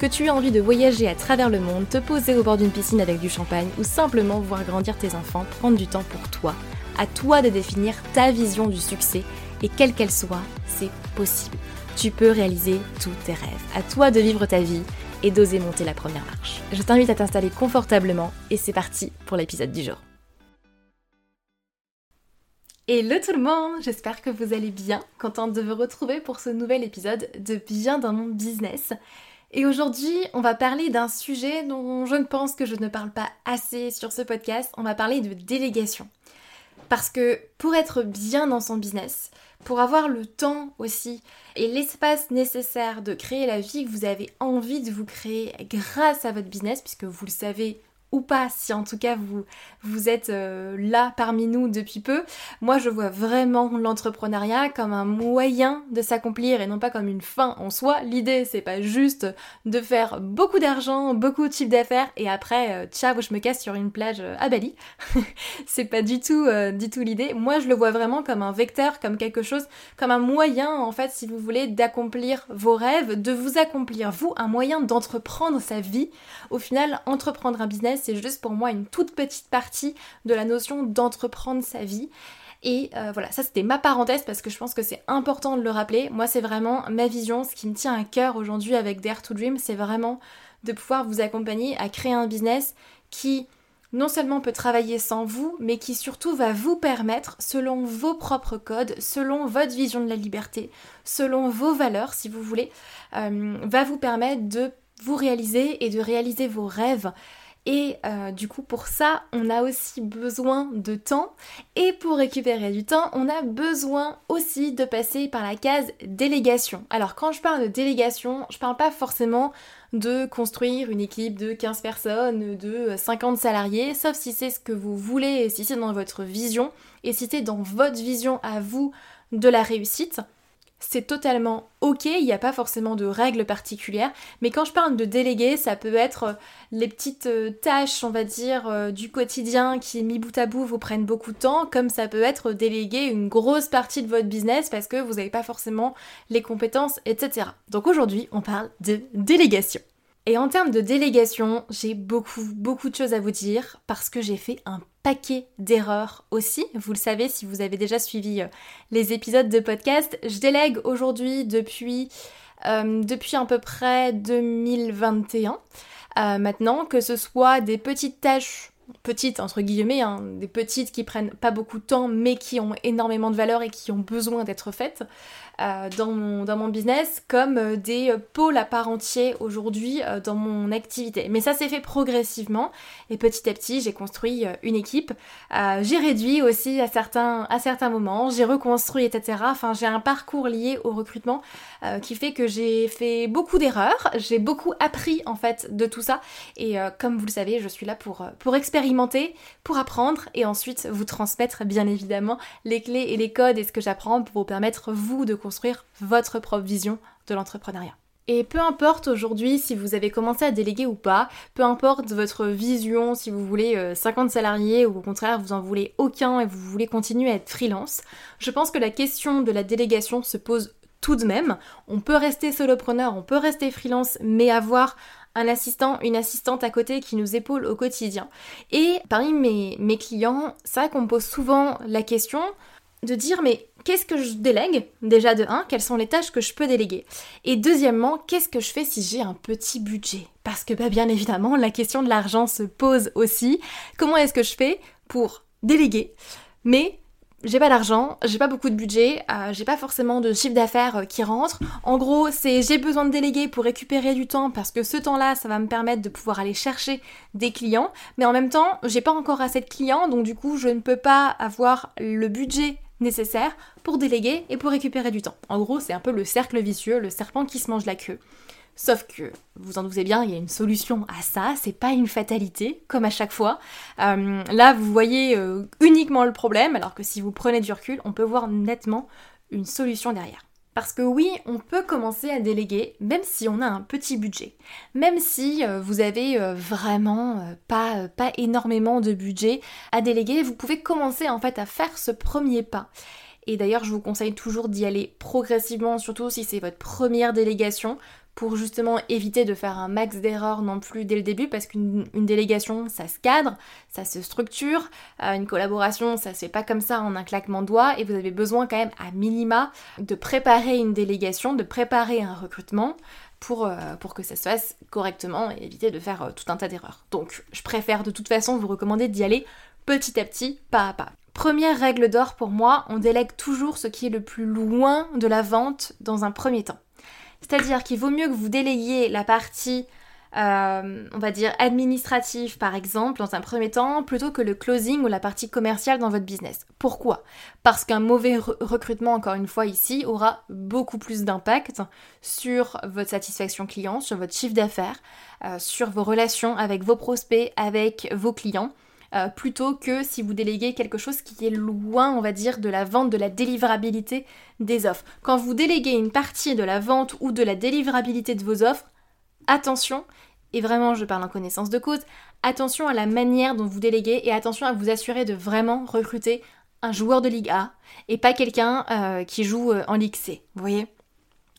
que tu aies envie de voyager à travers le monde, te poser au bord d'une piscine avec du champagne ou simplement voir grandir tes enfants, prendre du temps pour toi. À toi de définir ta vision du succès et quelle qu'elle soit, c'est possible. Tu peux réaliser tous tes rêves. À toi de vivre ta vie et d'oser monter la première marche. Je t'invite à t'installer confortablement et c'est parti pour l'épisode du jour. Hello tout le monde, j'espère que vous allez bien, contente de vous retrouver pour ce nouvel épisode de Bien dans mon business. Et aujourd'hui, on va parler d'un sujet dont je ne pense que je ne parle pas assez sur ce podcast. On va parler de délégation. Parce que pour être bien dans son business, pour avoir le temps aussi et l'espace nécessaire de créer la vie que vous avez envie de vous créer grâce à votre business, puisque vous le savez ou pas, si en tout cas vous, vous êtes euh, là parmi nous depuis peu, moi je vois vraiment l'entrepreneuriat comme un moyen de s'accomplir et non pas comme une fin en soi. L'idée c'est pas juste de faire beaucoup d'argent, beaucoup de chiffre d'affaires et après euh, je me casse sur une plage euh, à Bali. c'est pas du tout du tout l'idée. Moi je le vois vraiment comme un vecteur, comme quelque chose, comme un moyen en fait si vous voulez d'accomplir vos rêves, de vous accomplir vous, un moyen d'entreprendre sa vie. Au final entreprendre un business c'est juste pour moi une toute petite partie de la notion d'entreprendre sa vie. Et euh, voilà, ça c'était ma parenthèse parce que je pense que c'est important de le rappeler. Moi c'est vraiment ma vision, ce qui me tient à cœur aujourd'hui avec Dare to Dream, c'est vraiment de pouvoir vous accompagner à créer un business qui non seulement peut travailler sans vous, mais qui surtout va vous permettre, selon vos propres codes, selon votre vision de la liberté, selon vos valeurs si vous voulez, euh, va vous permettre de vous réaliser et de réaliser vos rêves et euh, du coup, pour ça, on a aussi besoin de temps. Et pour récupérer du temps, on a besoin aussi de passer par la case délégation. Alors, quand je parle de délégation, je parle pas forcément de construire une équipe de 15 personnes, de 50 salariés, sauf si c'est ce que vous voulez et si c'est dans votre vision et si c'est dans votre vision à vous de la réussite c'est totalement ok, il n'y a pas forcément de règles particulières, mais quand je parle de déléguer, ça peut être euh, les petites euh, tâches, on va dire, euh, du quotidien qui, mis bout à bout, vous prennent beaucoup de temps, comme ça peut être déléguer une grosse partie de votre business parce que vous n'avez pas forcément les compétences, etc. Donc aujourd'hui, on parle de délégation. Et en termes de délégation, j'ai beaucoup, beaucoup de choses à vous dire parce que j'ai fait un paquet d'erreurs aussi. Vous le savez si vous avez déjà suivi euh, les épisodes de podcast. Je délègue aujourd'hui depuis, euh, depuis à peu près 2021. Euh, maintenant, que ce soit des petites tâches petites entre guillemets, hein, des petites qui prennent pas beaucoup de temps mais qui ont énormément de valeur et qui ont besoin d'être faites, dans, mon, dans mon business comme euh, des pôles à part entier aujourd'hui euh, dans mon activité. Mais ça s'est fait progressivement et petit à petit j'ai construit une équipe. j'ai réduit aussi à certains, à certains moments, j'ai reconstruit, etc. Enfin j'ai un parcours lié au recrutement qui fait que j'ai fait beaucoup d'erreurs, j'ai beaucoup appris en fait de tout ça et comme vous le savez je suis là pour, pour expérimenter, pour apprendre et ensuite vous transmettre bien évidemment les clés et les codes et ce que j'apprends pour vous permettre vous de construire votre propre vision de l'entrepreneuriat. Et peu importe aujourd'hui si vous avez commencé à déléguer ou pas, peu importe votre vision, si vous voulez 50 euh, salariés ou au contraire vous en voulez aucun et vous voulez continuer à être freelance, je pense que la question de la délégation se pose tout de même. On peut rester solopreneur, on peut rester freelance, mais avoir un assistant, une assistante à côté qui nous épaule au quotidien. Et parmi mes, mes clients, ça qu'on me pose souvent la question, de dire mais qu'est-ce que je délègue Déjà de 1, quelles sont les tâches que je peux déléguer? Et deuxièmement, qu'est-ce que je fais si j'ai un petit budget? Parce que bah, bien évidemment, la question de l'argent se pose aussi. Comment est-ce que je fais pour déléguer? Mais j'ai pas d'argent, j'ai pas beaucoup de budget, euh, j'ai pas forcément de chiffre d'affaires euh, qui rentre. En gros, c'est j'ai besoin de déléguer pour récupérer du temps parce que ce temps-là, ça va me permettre de pouvoir aller chercher des clients. Mais en même temps, j'ai pas encore assez de clients, donc du coup, je ne peux pas avoir le budget nécessaire pour déléguer et pour récupérer du temps. En gros, c'est un peu le cercle vicieux, le serpent qui se mange la queue. Sauf que, vous en doutez bien, il y a une solution à ça, c'est pas une fatalité, comme à chaque fois. Euh, là, vous voyez euh, uniquement le problème, alors que si vous prenez du recul, on peut voir nettement une solution derrière. Parce que oui, on peut commencer à déléguer, même si on a un petit budget. Même si euh, vous avez vraiment pas, pas énormément de budget à déléguer, vous pouvez commencer en fait à faire ce premier pas. Et d'ailleurs, je vous conseille toujours d'y aller progressivement, surtout si c'est votre première délégation pour justement éviter de faire un max d'erreurs non plus dès le début parce qu'une délégation ça se cadre, ça se structure, euh, une collaboration ça se fait pas comme ça en un claquement de doigts et vous avez besoin quand même à minima de préparer une délégation, de préparer un recrutement pour, euh, que ça se fasse correctement et éviter de faire euh, tout un tas d'erreurs. Donc je préfère de toute façon vous recommander d'y aller petit à petit, pas à pas. Première règle d'or pour moi, on délègue toujours ce qui est le plus loin de la vente dans un premier temps. C'est-à-dire qu'il vaut mieux que vous déléguiez la partie, euh, on va dire, administrative par exemple, dans un premier temps, plutôt que le closing ou la partie commerciale dans votre business. Pourquoi? Parce qu'un mauvais recrutement, encore une fois ici, aura beaucoup plus d'impact sur votre satisfaction client, sur votre chiffre d'affaires, euh, sur vos relations avec vos prospects, avec vos clients. Euh, plutôt que si vous déléguez quelque chose qui est loin, on va dire, de la vente, de la délivrabilité des offres. Quand vous déléguez une partie de la vente ou de la délivrabilité de vos offres, attention, et vraiment je parle en connaissance de cause, attention à la manière dont vous déléguez et attention à vous assurer de vraiment recruter un joueur de Ligue A et pas quelqu'un euh, qui joue euh, en Ligue C. Vous voyez?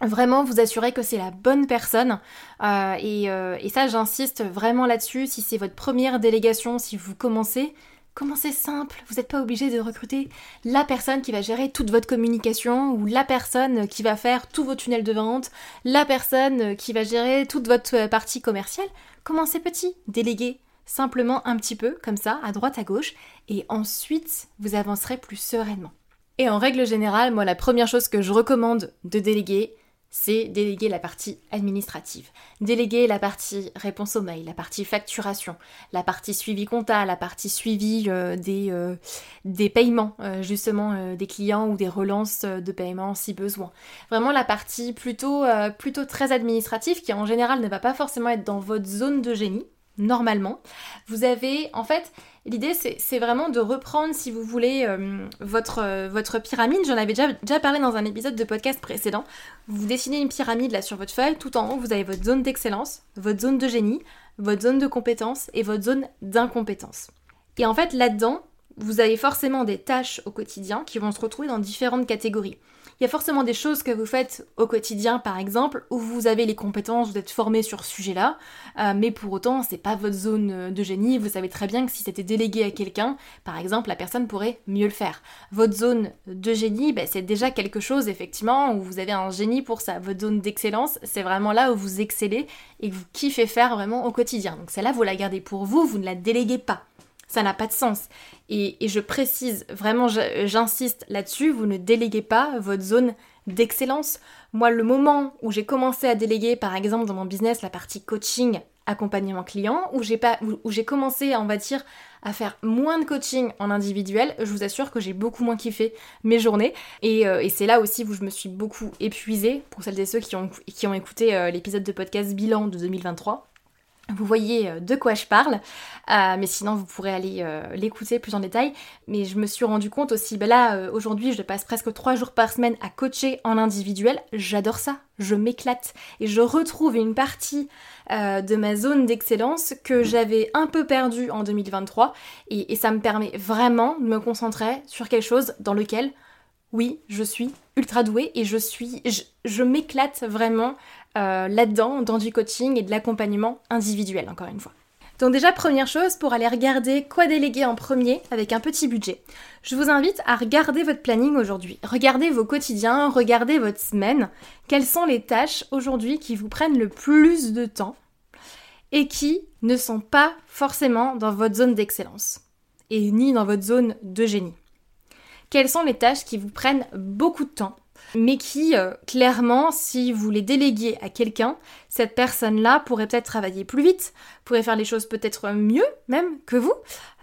Vraiment vous assurer que c'est la bonne personne. Euh, euh, et, ça, j'insiste vraiment là-dessus. Si c'est votre première délégation, si vous commencez, commencez simple. Vous n'êtes pas obligé de recruter la personne qui va gérer toute votre communication ou la personne qui va faire tous vos tunnels de vente, la personne qui va gérer toute votre partie commerciale. Commencez petit, déléguez simplement un petit peu, comme ça, à droite, à gauche, et ensuite vous avancerez plus sereinement. Et en règle générale, moi, la première chose que je recommande de déléguer, c'est déléguer la partie administrative, déléguer la partie réponse aux mails, la partie facturation, la partie suivi compta, la partie suivi euh, des, euh, des paiements euh, justement des clients ou des relances de paiement si besoin. Vraiment la partie plutôt, plutôt très administrative qui en général ne va pas forcément être dans votre zone de génie, normalement. Vous avez en fait L'idée, c'est vraiment de reprendre, si vous voulez, euh, votre, euh, votre pyramide. J'en avais déjà, déjà parlé dans un épisode de podcast précédent. Vous dessinez une pyramide là sur votre feuille. Tout en haut, vous avez votre zone d'excellence, votre zone de génie, votre zone de compétence et votre zone d'incompétence. Et en fait, là-dedans, vous avez forcément des tâches au quotidien qui vont se retrouver dans différentes catégories. Il y a forcément des choses que vous faites au quotidien, par exemple, où vous avez les compétences, vous êtes formé sur ce sujet-là, euh, mais pour autant, c'est pas votre zone euh, de génie. Vous savez très bien que si c'était délégué à quelqu'un, par exemple, la personne pourrait mieux le faire. Votre zone de génie, ben, c'est déjà quelque chose, effectivement, où vous avez un génie pour ça. Votre zone d'excellence, c'est vraiment là où vous excellez et que vous kiffez faire vraiment au quotidien. Donc celle-là, vous la gardez pour vous, vous ne la déléguez pas ça n'a pas de sens. Et, je précise, vraiment j'insiste là-dessus, vous ne déléguez pas votre zone d'excellence. Moi, le moment où j'ai commencé à déléguer, par exemple dans mon business, la partie coaching, accompagnement client, où j'ai commencé, on va dire, à faire moins de coaching en individuel, je vous assure que j'ai beaucoup moins kiffé mes journées. Et, euh, c'est là aussi où je me suis beaucoup épuisée, pour celles et ceux qui ont, qui ont écouté euh, l'épisode de podcast bilan de 2023 vous voyez euh, de quoi je parle, euh, mais sinon vous pourrez aller euh, l'écouter plus en détail. Mais je me suis rendu compte aussi, ben là aujourd'hui je passe presque trois jours par semaine à coacher en individuel, j'adore ça, je m'éclate. Et je retrouve une partie de ma zone d'excellence que j'avais un peu perdue en 2023 et, ça me permet vraiment de me concentrer sur quelque chose dans lequel oui, je suis ultra douée et je suis, je m'éclate vraiment euh, là-dedans, dans du coaching et de l'accompagnement individuel, encore une fois. Donc déjà, première chose, pour aller regarder quoi déléguer en premier avec un petit budget, je vous invite à regarder votre planning aujourd'hui. Regardez vos quotidiens, regardez votre semaine. Quelles sont les tâches aujourd'hui qui vous prennent le plus de temps et qui ne sont pas forcément dans votre zone d'excellence et ni dans votre zone de génie? Quelles sont les tâches qui vous prennent beaucoup de temps mais qui, euh, clairement, si vous les déléguez à quelqu'un, cette personne-là pourrait peut-être travailler plus vite, pourrait faire les choses peut-être mieux même que vous,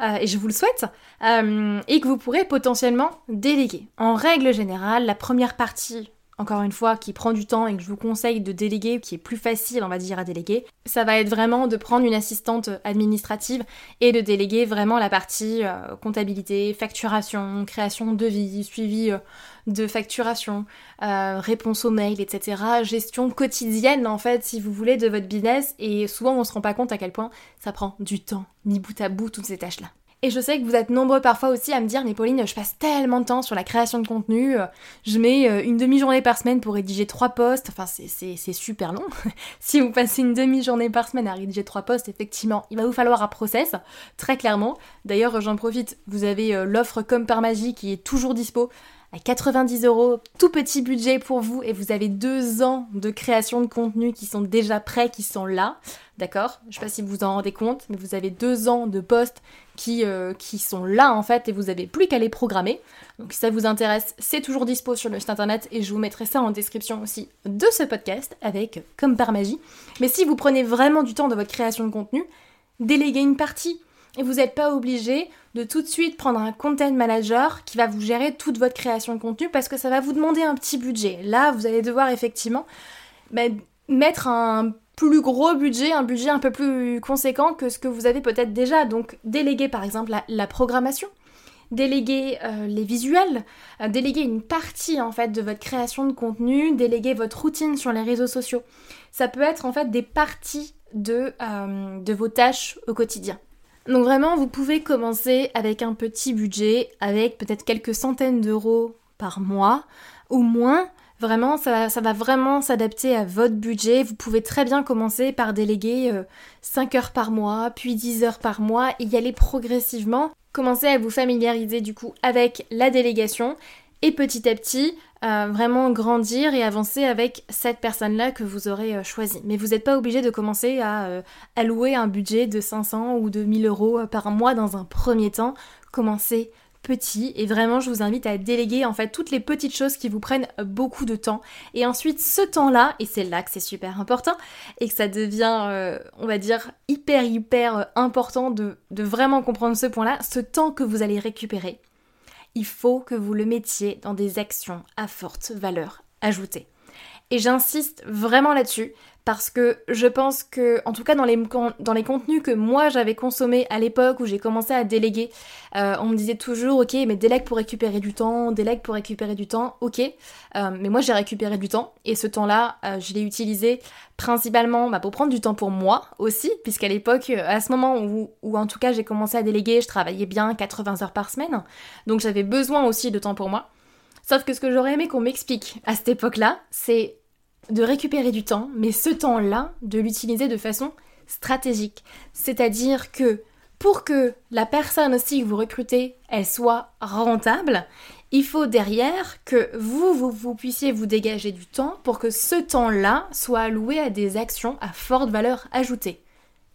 euh, et je vous le souhaite, euh, et que vous pourrez potentiellement déléguer. En règle générale, la première partie encore une fois, qui prend du temps et que je vous conseille de déléguer, qui est plus facile, on va dire, à déléguer, ça va être vraiment de prendre une assistante administrative et de déléguer vraiment la partie euh, comptabilité, facturation, création de devis, suivi euh, de facturation, euh, réponse aux mails, etc. Gestion quotidienne, en fait, si vous voulez, de votre business. Et souvent, on se rend pas compte à quel point ça prend du temps, mis bout à bout, toutes ces tâches-là. Et je sais que vous êtes nombreux parfois aussi à me dire, mais Pauline, je passe tellement de temps sur la création de contenu, euh, je mets euh, une demi-journée par semaine pour rédiger trois posts, enfin c'est super long. si vous passez une demi-journée par semaine à rédiger trois posts, effectivement, il va vous falloir un process, très clairement. D'ailleurs, j'en profite, vous avez euh, l'offre Comme par magie qui est toujours dispo à 90 euros, tout petit budget pour vous et vous avez deux ans de création de contenu qui sont déjà prêts, qui sont là, d'accord? Je sais pas si vous vous en rendez compte, mais vous avez deux ans de posts qui, euh, sont là en fait et vous avez plus qu'à les programmer. Donc si ça vous intéresse, c'est toujours dispo sur le site internet et je vous mettrai ça en description aussi de ce podcast avec comme par magie. Mais si vous prenez vraiment du temps dans votre création de contenu, déléguez une partie et vous n'êtes pas obligé de tout de suite prendre un content manager qui va vous gérer toute votre création de contenu parce que ça va vous demander un petit budget. Là, vous allez devoir effectivement bah, mettre un plus gros budget, un budget un peu plus conséquent que ce que vous avez peut-être déjà. Donc déléguer par exemple la, programmation, déléguer euh, les visuels, euh, déléguer une partie en fait de votre création de contenu, déléguer votre routine sur les réseaux sociaux. Ça peut être en fait des parties de, euh, de vos tâches au quotidien. Donc vraiment, vous pouvez commencer avec un petit budget, avec peut-être quelques centaines d'euros par mois ou moins. Vraiment, ça, va vraiment s'adapter à votre budget. Vous pouvez très bien commencer par déléguer 5 euh, heures par mois, puis 10 heures par mois, et y aller progressivement. Commencez à vous familiariser du coup avec la délégation et petit à petit euh, vraiment grandir et avancer avec cette personne-là que vous aurez euh, choisie. Mais vous n'êtes pas obligé de commencer à allouer un budget de 500 ou de 1000 euros par mois dans un premier temps. Commencez petit et vraiment je vous invite à déléguer en fait toutes les petites choses qui vous prennent beaucoup de temps et ensuite ce temps-là et c'est là que c'est super important et que ça devient on va dire hyper hyper important de, de vraiment comprendre ce point-là ce temps que vous allez récupérer il faut que vous le mettiez dans des actions à forte valeur ajoutée. Et j'insiste vraiment là-dessus parce que je pense que, en tout cas dans les, contenus que moi j'avais consommés à l'époque où j'ai commencé à déléguer, euh, on me disait toujours ok mais délègue pour récupérer du temps, délègue pour récupérer du temps, ok, euh, mais moi j'ai récupéré du temps et ce temps-là euh, je l'ai utilisé principalement bah, pour prendre du temps pour moi aussi, puisqu'à l'époque, à ce moment où, où en tout cas j'ai commencé à déléguer, je travaillais bien 80 heures par semaine, donc j'avais besoin aussi de temps pour moi. Sauf que ce que j'aurais aimé qu'on m'explique à cette époque-là, c'est de récupérer du temps, mais ce temps-là, de l'utiliser de façon stratégique. C'est-à-dire que pour que la personne aussi que vous recrutez, elle soit rentable, il faut derrière que vous, vous, puissiez vous dégager du temps pour que ce temps-là soit alloué à des actions à forte valeur ajoutée.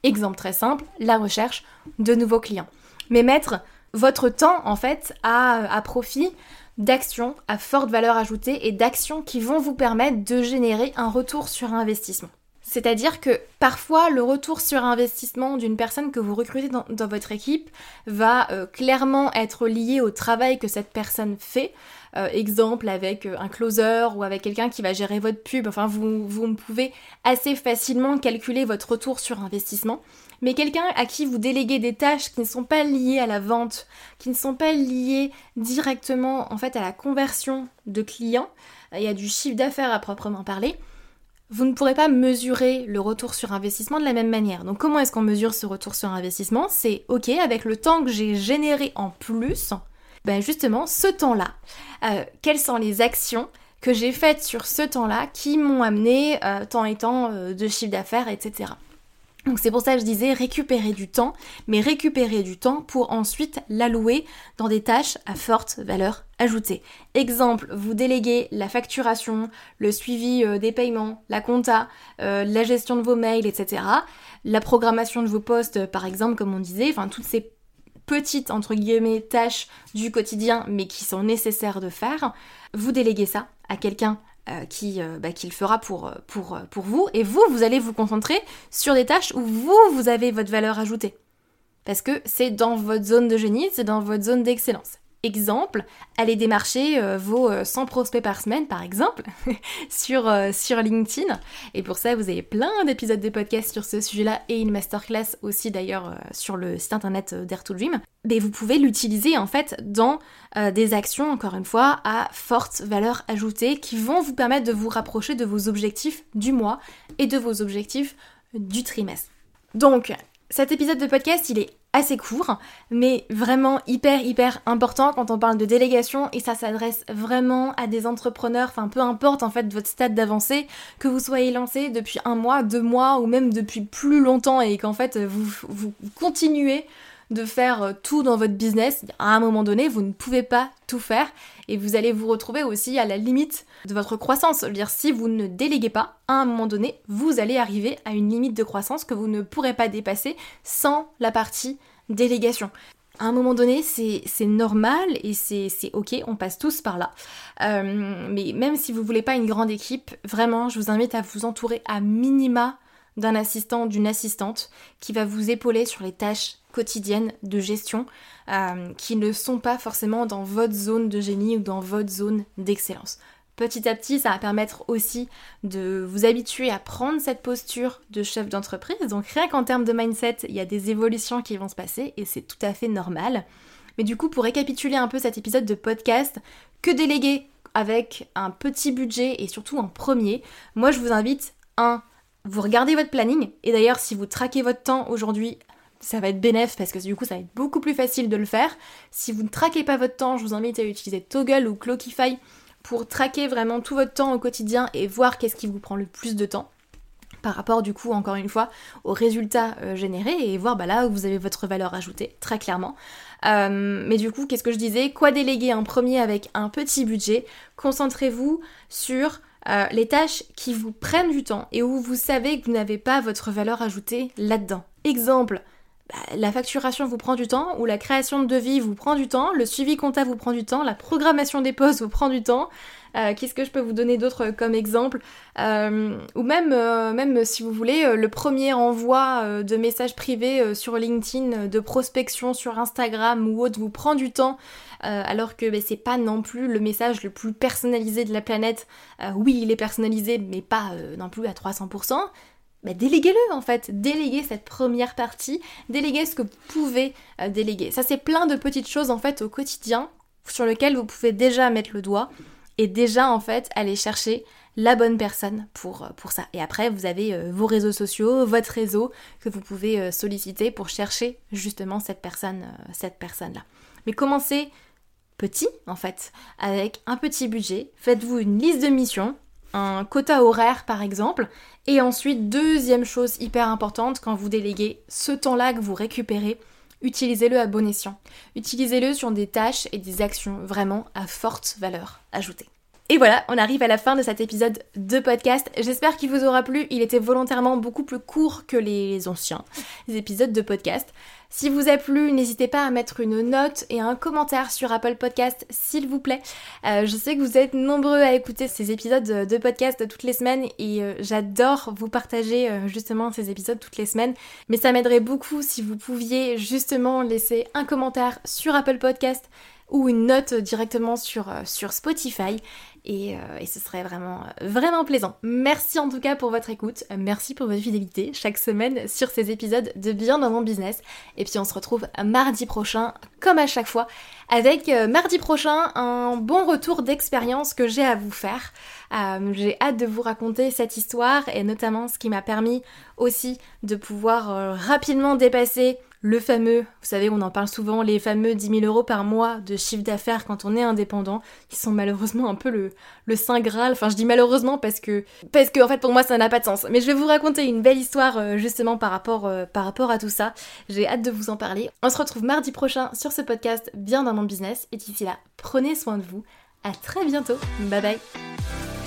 Exemple très simple, la recherche de nouveaux clients. Mais mettre votre temps en fait à, à profit d'actions à forte valeur ajoutée et d'actions qui vont vous permettre de générer un retour sur investissement. C'est-à-dire que parfois le retour sur investissement d'une personne que vous recrutez dans, votre équipe va euh, clairement être lié au travail que cette personne fait. Euh, exemple avec euh, un closer ou avec quelqu'un qui va gérer votre pub. Enfin, vous, vous pouvez assez facilement calculer votre retour sur investissement mais quelqu'un à qui vous déléguez des tâches qui ne sont pas liées à la vente, qui ne sont pas liées directement en fait à la conversion de clients, il y a du chiffre d'affaires à proprement parler, vous ne pourrez pas mesurer le retour sur investissement de la même manière. Donc comment est-ce qu'on mesure ce retour sur investissement? C'est ok, avec le temps que j'ai généré en plus, ben justement ce temps-là, euh, quelles sont les actions que j'ai faites sur ce temps-là qui m'ont amené euh, tant et tant euh, de chiffre d'affaires, etc. Donc c'est pour ça que je disais récupérer du temps, mais récupérer du temps pour ensuite l'allouer dans des tâches à forte valeur ajoutée. Exemple, vous déléguez la facturation, le suivi euh, des paiements, la compta, euh, la gestion de vos mails, etc. La programmation de vos postes, par exemple, comme on disait, enfin toutes ces petites, entre guillemets, tâches du quotidien, mais qui sont nécessaires de faire, vous déléguez ça à quelqu'un euh, qui, euh, bah, le fera pour, pour, pour vous, et vous, vous allez vous concentrer sur des tâches où vous, vous avez votre valeur ajoutée. Parce que c'est dans votre zone de génie, c'est dans votre zone d'excellence. Exemple, allez démarcher euh, vos 100 euh, prospects par semaine, par exemple, sur, euh, sur LinkedIn. Et pour ça, vous avez plein d'épisodes de podcast sur ce sujet-là et une masterclass aussi d'ailleurs sur le site internet Dare to Dream. Mais vous pouvez l'utiliser en fait dans des actions, encore une fois, à forte valeur ajoutée qui vont vous permettre de vous rapprocher de vos objectifs du mois et de vos objectifs du trimestre. Donc, cet épisode de podcast, il est assez court, mais vraiment hyper hyper important quand on parle de délégation et ça s'adresse vraiment à des entrepreneurs, enfin peu importe en fait votre stade d'avancée, que vous soyez lancé depuis un mois, deux mois ou même depuis plus longtemps et qu'en fait vous, vous continuez de faire euh, tout dans votre business, à un moment donné, vous ne pouvez pas tout faire et vous allez vous retrouver aussi à la limite de votre croissance. Dire, si vous ne déléguez pas, à un moment donné, vous allez arriver à une limite de croissance que vous ne pourrez pas dépasser sans la partie délégation. À un moment donné, c'est normal et c'est ok, on passe tous par là. Euh, mais même si vous voulez pas une grande équipe, vraiment, je vous invite à vous entourer à minima d'un assistant, d'une assistante qui va vous épauler sur les tâches quotidiennes de gestion euh, qui ne sont pas forcément dans votre zone de génie ou dans votre zone d'excellence. Petit à petit, ça va permettre aussi de vous habituer à prendre cette posture de chef d'entreprise. Donc rien qu'en termes de mindset, il y a des évolutions qui vont se passer et c'est tout à fait normal. Mais du coup, pour récapituler un peu cet épisode de podcast, que déléguer avec un petit budget et surtout en premier, moi je vous invite, un, vous regardez votre planning, et d'ailleurs si vous traquez votre temps aujourd'hui, ça va être bénéf parce que du coup ça va être beaucoup plus facile de le faire. Si vous ne traquez pas votre temps, je vous invite à utiliser Toggle ou Clockify pour traquer vraiment tout votre temps au quotidien et voir qu'est-ce qui vous prend le plus de temps par rapport du coup encore une fois aux résultats euh, générés et voir bah, là où vous avez votre valeur ajoutée très clairement. Euh, mais du coup qu'est-ce que je disais? Quoi déléguer en premier avec un petit budget? Concentrez-vous sur euh, les tâches qui vous prennent du temps et où vous savez que vous n'avez pas votre valeur ajoutée là-dedans. Exemple, la facturation vous prend du temps, ou la création de devis vous prend du temps, le suivi comptable vous prend du temps, la programmation des postes vous prend du temps. Euh, qu'est-ce que je peux vous donner d'autre comme exemple? Euh, Ou même, même si vous voulez, le premier envoi de messages privés sur LinkedIn, de prospection sur Instagram ou autre vous prend du temps. Euh, alors que ben, c'est pas non plus le message le plus personnalisé de la planète. Euh, oui, il est personnalisé, mais pas euh, non plus à 300%. Ben, déléguez-le en fait, déléguez cette première partie, déléguez ce que vous pouvez déléguer. Ça c'est plein de petites choses en fait au quotidien sur lesquelles vous pouvez déjà mettre le doigt et déjà en fait aller chercher la bonne personne pour, pour ça. Et après, vous avez vos réseaux sociaux, votre réseau que vous pouvez solliciter pour chercher justement cette personne, cette personne-là. Mais commencez petit en fait, avec un petit budget. Faites-vous une liste de missions, un quota horaire par exemple, et ensuite deuxième chose hyper importante quand vous déléguez ce temps-là que vous récupérez, utilisez-le à bon escient. Utilisez-le sur des tâches et des actions vraiment à forte valeur ajoutée. Et voilà, on arrive à la fin de cet épisode de podcast. J'espère qu'il vous aura plu. Il était volontairement beaucoup plus court que les anciens épisodes de podcast. Si vous a plu, n'hésitez pas à mettre une note et un commentaire sur Apple Podcast, s'il vous plaît. Euh, je sais que vous êtes nombreux à écouter ces épisodes de podcast toutes les semaines et euh, j'adore vous partager euh, justement ces épisodes toutes les semaines. Mais ça m'aiderait beaucoup si vous pouviez justement laisser un commentaire sur Apple Podcast ou une note directement sur, sur Spotify. Euh, et, ce serait vraiment, vraiment plaisant. Merci en tout cas pour votre écoute, merci pour votre fidélité chaque semaine sur ces épisodes de Bien dans mon business. Et puis on se retrouve mardi prochain, comme à chaque fois, avec euh, mardi prochain un bon retour d'expérience que j'ai à vous faire. Euh, j'ai hâte de vous raconter cette histoire et notamment ce qui m'a permis aussi de pouvoir rapidement dépasser le fameux, vous savez, on en parle souvent, les fameux 10 000 euros par mois de chiffre d'affaires quand on est indépendant, qui sont malheureusement un peu le, le saint graal. Enfin, je dis malheureusement parce que, parce que en fait, pour moi, ça n'a pas de sens. Mais je vais vous raconter une belle histoire euh, justement par rapport, euh, par rapport à tout ça. J'ai hâte de vous en parler. On se retrouve mardi prochain sur ce podcast Bien dans mon business. Et d'ici là, prenez soin de vous. À très bientôt. Bye bye.